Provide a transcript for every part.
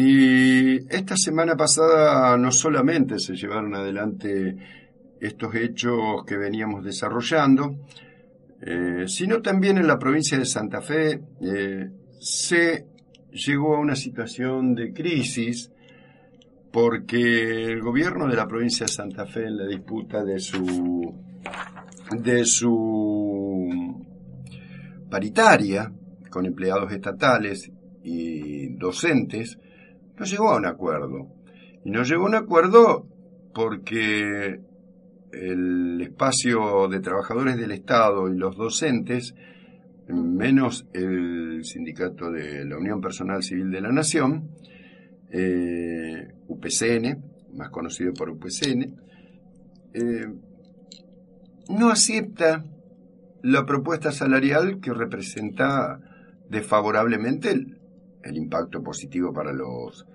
Y esta semana pasada no solamente se llevaron adelante estos hechos que veníamos desarrollando, eh, sino también en la provincia de Santa Fe eh, se llegó a una situación de crisis porque el gobierno de la provincia de Santa Fe en la disputa de su de su paritaria con empleados estatales y docentes no llegó a un acuerdo. Y no llegó a un acuerdo porque el espacio de trabajadores del Estado y los docentes, menos el sindicato de la Unión Personal Civil de la Nación, eh, UPCN, más conocido por UPCN, eh, no acepta la propuesta salarial que representa desfavorablemente el, el impacto positivo para los,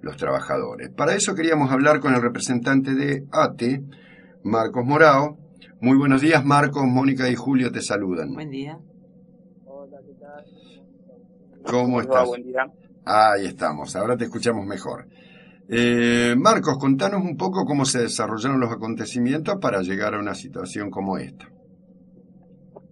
los trabajadores. Para eso queríamos hablar con el representante de ATE, Marcos Morao. Muy buenos días, Marcos, Mónica y Julio te saludan. Buen día. Hola, ¿qué tal? ¿Cómo estás? Buen día. Ahí estamos, ahora te escuchamos mejor. Eh, Marcos, contanos un poco cómo se desarrollaron los acontecimientos para llegar a una situación como esta.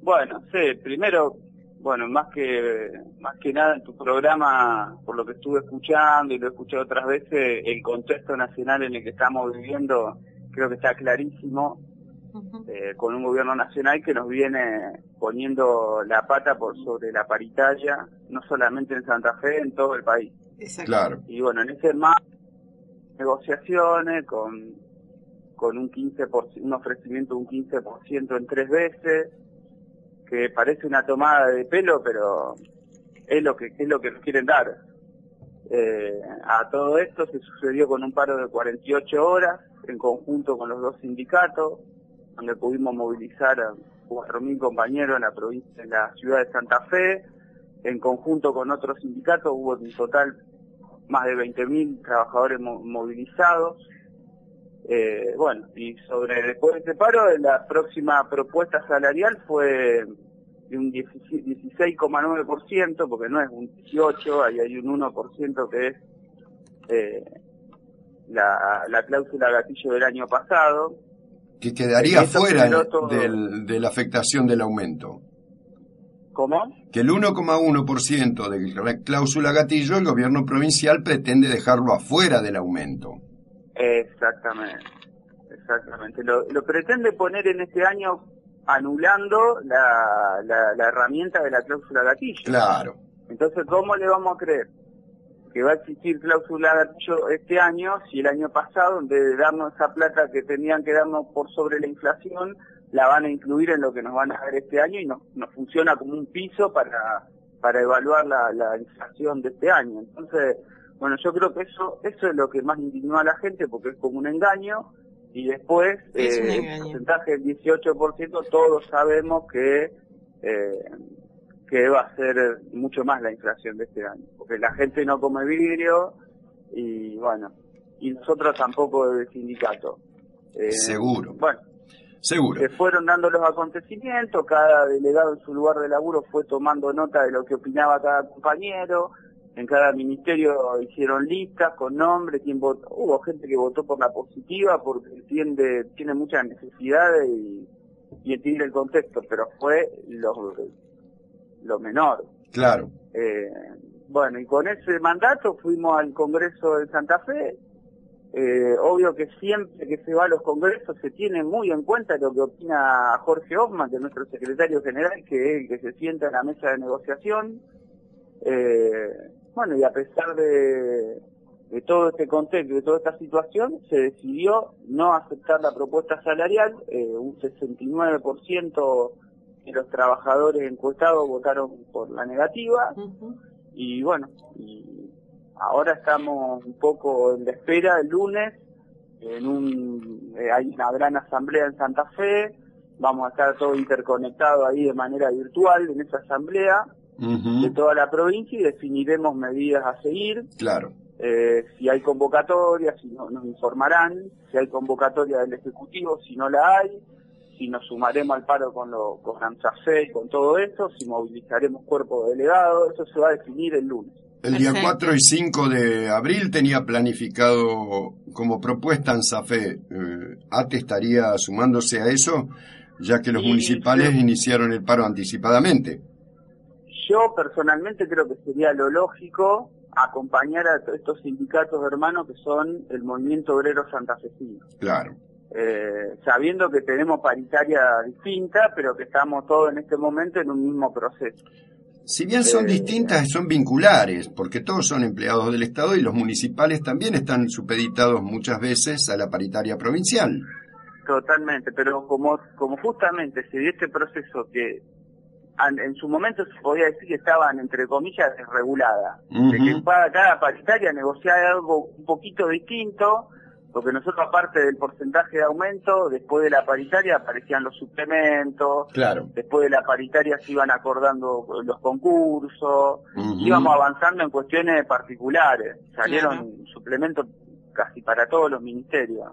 Bueno, sí, primero, bueno, más que más que nada en tu programa, por lo que estuve escuchando y lo he escuchado otras veces, el contexto nacional en el que estamos viviendo creo que está clarísimo, eh, con un gobierno nacional que nos viene poniendo la pata por sobre la paritaria, no solamente en Santa Fe, en todo el país. Claro. Y bueno, en ese más negociaciones con, con un 15%, un ofrecimiento de un 15% en tres veces, que parece una tomada de pelo, pero es lo que es lo que nos quieren dar. Eh, a todo esto se sucedió con un paro de 48 horas en conjunto con los dos sindicatos, donde pudimos movilizar a 4.000 compañeros en la provincia, en la ciudad de Santa Fe, en conjunto con otros sindicatos hubo en total más de 20.000 trabajadores movilizados. Eh, bueno, y sobre después de este paro, la próxima propuesta salarial fue de un 16,9%, porque no es un 18, ahí hay un 1% que es eh, la, la cláusula gatillo del año pasado. Que quedaría fuera de la afectación del aumento. ¿Cómo? Que el 1,1% de la cláusula gatillo el gobierno provincial pretende dejarlo afuera del aumento. Exactamente, exactamente. Lo, lo pretende poner en este año anulando la, la, la herramienta de la cláusula gatillo. Claro. Entonces, ¿cómo le vamos a creer? que va a existir cláusula gatillo este año, si el año pasado, en vez de darnos esa plata que tenían que darnos por sobre la inflación, la van a incluir en lo que nos van a dar este año y nos, nos funciona como un piso para, para evaluar la, la inflación de este año. Entonces, bueno, yo creo que eso, eso es lo que más indignó a la gente porque es como un engaño y después eh, el porcentaje del 18% todos sabemos que eh, que va a ser mucho más la inflación de este año, porque la gente no come vidrio y bueno, y nosotros tampoco del sindicato. Eh, Seguro. Bueno, Seguro. Se fueron dando los acontecimientos, cada delegado en su lugar de laburo fue tomando nota de lo que opinaba cada compañero, en cada ministerio hicieron listas con nombres, quién votó, hubo gente que votó por la positiva porque tiene, tiene muchas necesidades y, y entiende el contexto, pero fue los lo menor. Claro. Eh, bueno, y con ese mandato fuimos al Congreso de Santa Fe. Eh, obvio que siempre que se va a los congresos se tiene muy en cuenta lo que opina Jorge Hoffman, que es nuestro secretario general, que es el que se sienta en la mesa de negociación. Eh, bueno, y a pesar de, de todo este contexto, de toda esta situación, se decidió no aceptar la propuesta salarial, un 69% los trabajadores encuestados votaron por la negativa. Y bueno, y ahora estamos un poco en la espera el lunes, en un, eh, hay una gran asamblea en Santa Fe, vamos a estar todos interconectados ahí de manera virtual en esa asamblea de toda la provincia y definiremos medidas a seguir. Claro. Eh, si hay convocatoria, si no, nos informarán, si hay convocatoria del Ejecutivo, si no la hay, si nos sumaremos al paro con, lo, con AMSAFE y con todo esto, si movilizaremos cuerpo de delegado, eso se va a definir el lunes. El día 4 y 5 de abril tenía planificado como propuesta en SAFE. Eh, ¿ATE estaría sumándose a eso, ya que los municipales iniciaron el paro anticipadamente? Yo personalmente creo que sería lo lógico acompañar a estos sindicatos hermanos que son el Movimiento Obrero Santafesino. Claro. Eh, sabiendo que tenemos paritaria distinta, pero que estamos todos en este momento en un mismo proceso. Si bien son eh, distintas, son vinculares, porque todos son empleados del Estado y los municipales también están supeditados muchas veces a la paritaria provincial. Totalmente, pero como, como justamente se dio este proceso que en su momento se podía decir que estaban, entre comillas, desreguladas, de que cada paritaria negociaba algo un poquito distinto, porque nosotros aparte del porcentaje de aumento, después de la paritaria aparecían los suplementos, claro. después de la paritaria se iban acordando los concursos, íbamos avanzando en cuestiones particulares, salieron suplementos casi para todos los ministerios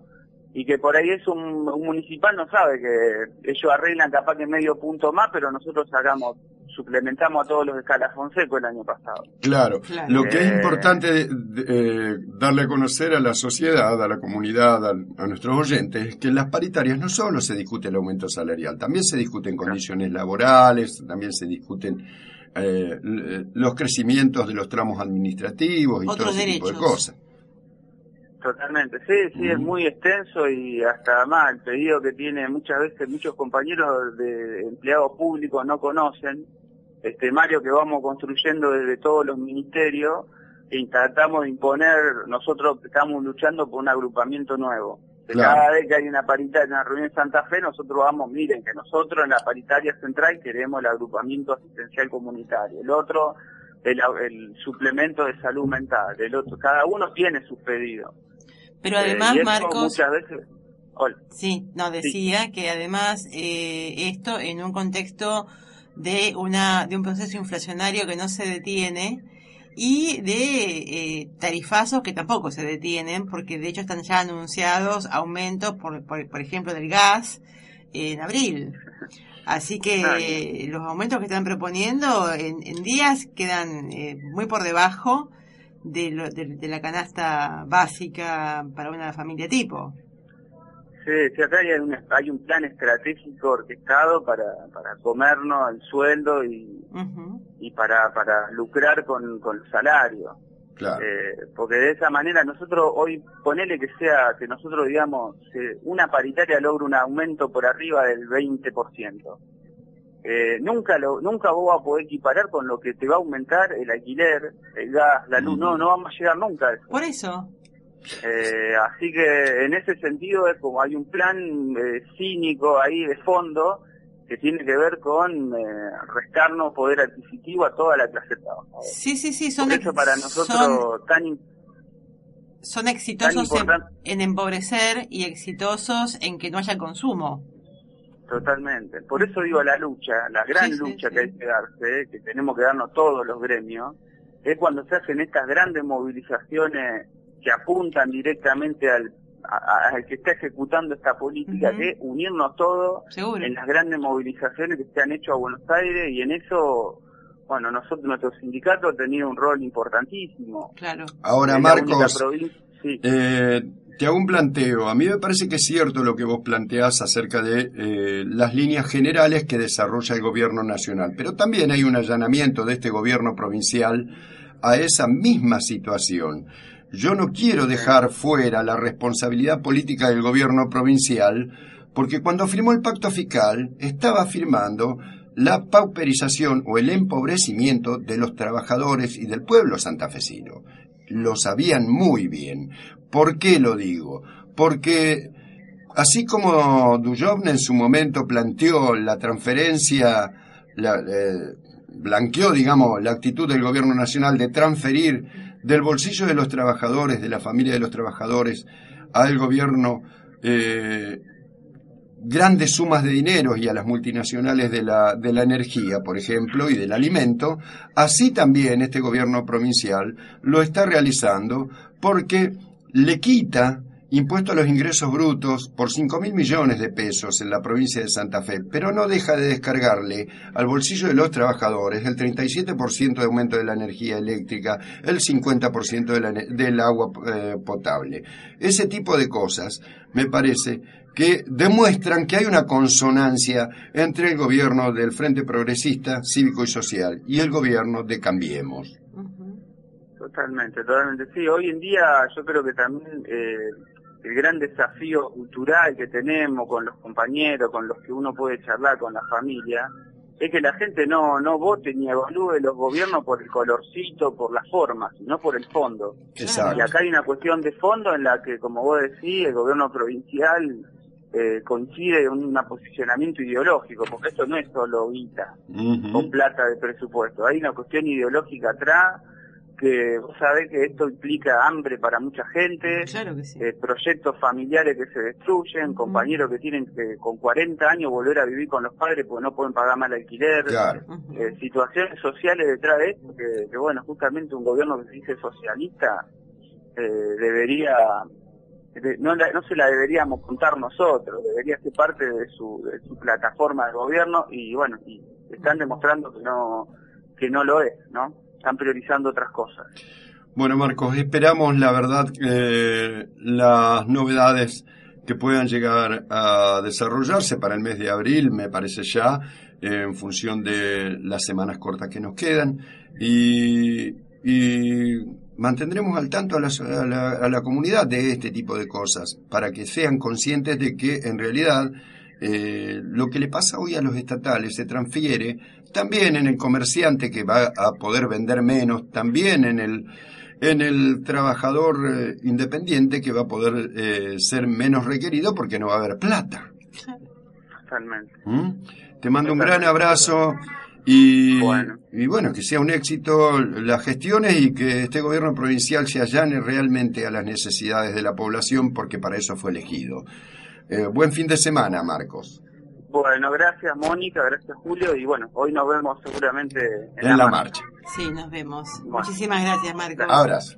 y que por ahí es un, municipal no sabe que ellos arreglan capaz que medio punto más, pero nosotros sacamos, suplementamos a todos los de Fonseco el año pasado. Claro, lo que es eh, importante eh, darle a conocer a la sociedad, a la comunidad, a, nuestros oyentes, es que en las paritarias no solo se discute el aumento salarial, también se discuten condiciones laborales, también se discuten eh, los crecimientos de los tramos administrativos y todo ese tipo de cosas. Totalmente, sí, sí, es muy extenso y hasta más el pedido que tiene muchas veces muchos compañeros de empleados públicos no conocen, este Mario que vamos construyendo desde todos los ministerios e tratamos de imponer, nosotros estamos luchando por un agrupamiento nuevo. Cada vez que hay una paritaria en la reunión de Santa Fe, nosotros vamos, miren, que nosotros en la paritaria central queremos el agrupamiento asistencial comunitario, el otro el, el suplemento de salud mental, el otro, cada uno tiene sus pedidos. Pero además, Marcos... Muchas veces... Sí, no, decía que además eh, esto en un contexto de, una, de un proceso inflacionario que no se detiene y de eh, tarifazos que tampoco se detienen, porque de hecho están ya anunciados aumentos, por, por, ejemplo, del gas en abril. Así que los aumentos que están proponiendo en, en días quedan eh, muy por debajo de, de, la canasta básica para una familia tipo. Sí, sí acá hay un, hay un plan estratégico orquestado para, para comernos el sueldo y, y para, para lucrar con, con el salario. Claro. Eh, porque de esa manera nosotros hoy, ponele que sea, que nosotros digamos, una paritaria logra un aumento por arriba del 20%. Eh, nunca lo, nunca vos vas a poder equiparar con lo que te va a aumentar el alquiler, el gas, la luz, no, no vamos a llegar nunca a eso. Por eso. Eh, así que en ese sentido es como hay un plan eh, cínico ahí de fondo que tiene que ver con restarnos poder adquisitivo a toda la clase trabajadora. Sí, sí, sí, son Por eso para nosotros son, tan son exitosos en, en empobrecer y exitosos en que no haya consumo. Totalmente. Por eso digo la lucha, la gran lucha que hay que darse, que tenemos que darnos todos los gremios, es cuando se hacen estas grandes movilizaciones que apuntan directamente al, al que está ejecutando esta política, que es unirnos todos en las grandes movilizaciones que se han hecho a Buenos Aires y en eso, bueno, nosotros, nuestro sindicato ha tenido un rol importantísimo. Claro. Ahora, Marcos, eh, te hago un planteo. A mí me parece que es cierto lo que vos planteás acerca de eh, las líneas generales que desarrolla el gobierno nacional, pero también hay un allanamiento de este gobierno provincial a esa misma situación. Yo no quiero dejar fuera la responsabilidad política del gobierno provincial, porque cuando firmó el pacto fiscal estaba firmando la pauperización o el empobrecimiento de los trabajadores y del pueblo santafesino. Lo sabían muy bien. ¿Por qué lo digo? Porque así como Dujovne en su momento planteó la transferencia, la, eh, blanqueó, digamos, la actitud del gobierno nacional de transferir del bolsillo de los trabajadores, de la familia de los trabajadores, al gobierno eh, grandes sumas de dinero y a las multinacionales de la, de la energía, por ejemplo, y del alimento, así también este gobierno provincial lo está realizando porque le quita impuesto a los ingresos brutos por 5 mil millones de pesos en la provincia de Santa Fe, pero no deja de descargarle al bolsillo de los trabajadores el 37% de aumento de la energía eléctrica, el 50% de la, del agua eh, potable. Ese tipo de cosas, me parece, que demuestran que hay una consonancia entre el gobierno del Frente Progresista, Cívico y Social y el gobierno de Cambiemos. Totalmente, totalmente. Sí, hoy en día yo creo que también eh, el gran desafío cultural que tenemos con los compañeros, con los que uno puede charlar, con la familia, es que la gente no, no vote ni evalúe los gobiernos por el colorcito, por las formas, sino por el fondo. Exacto. Y acá hay una cuestión de fondo en la que, como vos decís, el gobierno provincial eh, coincide en un posicionamiento ideológico, porque esto no es solo guita o plata de presupuesto, hay una cuestión ideológica atrás que vos sabés que esto implica hambre para mucha gente, eh, proyectos familiares que se destruyen, compañeros que tienen que con 40 años volver a vivir con los padres porque no pueden pagar mal alquiler, eh, situaciones sociales detrás de esto, que, bueno, justamente un gobierno que se dice socialista eh, debería, no, no se la deberíamos contar nosotros, debería ser parte de su, de su plataforma de gobierno y bueno, y están demostrando que no, que no lo es, ¿no? Están priorizando otras cosas. Bueno, Marcos, esperamos la verdad eh, las novedades que puedan llegar a desarrollarse para el mes de abril, me parece ya, en función de las semanas cortas que nos quedan. Y, mantendremos al tanto a la, comunidad de este tipo de cosas, para que sean conscientes de que en realidad eh, lo que le pasa hoy a los estatales se transfiere también en el comerciante que va a poder vender menos, también en el, en el trabajador eh, independiente que va a poder eh, ser menos requerido porque no va a haber plata. Totalmente. ¿Mm? Te mando un gran abrazo y bueno. y bueno, que sea un éxito las gestiones y que este gobierno provincial se allane realmente a las necesidades de la población porque para eso fue elegido. Eh, buen fin de semana, Marcos. Bueno, gracias Mónica, gracias Julio y bueno, hoy nos vemos seguramente en, la, marcha. Sí, nos vemos. Muchísimas gracias, Marcos. Abrazo.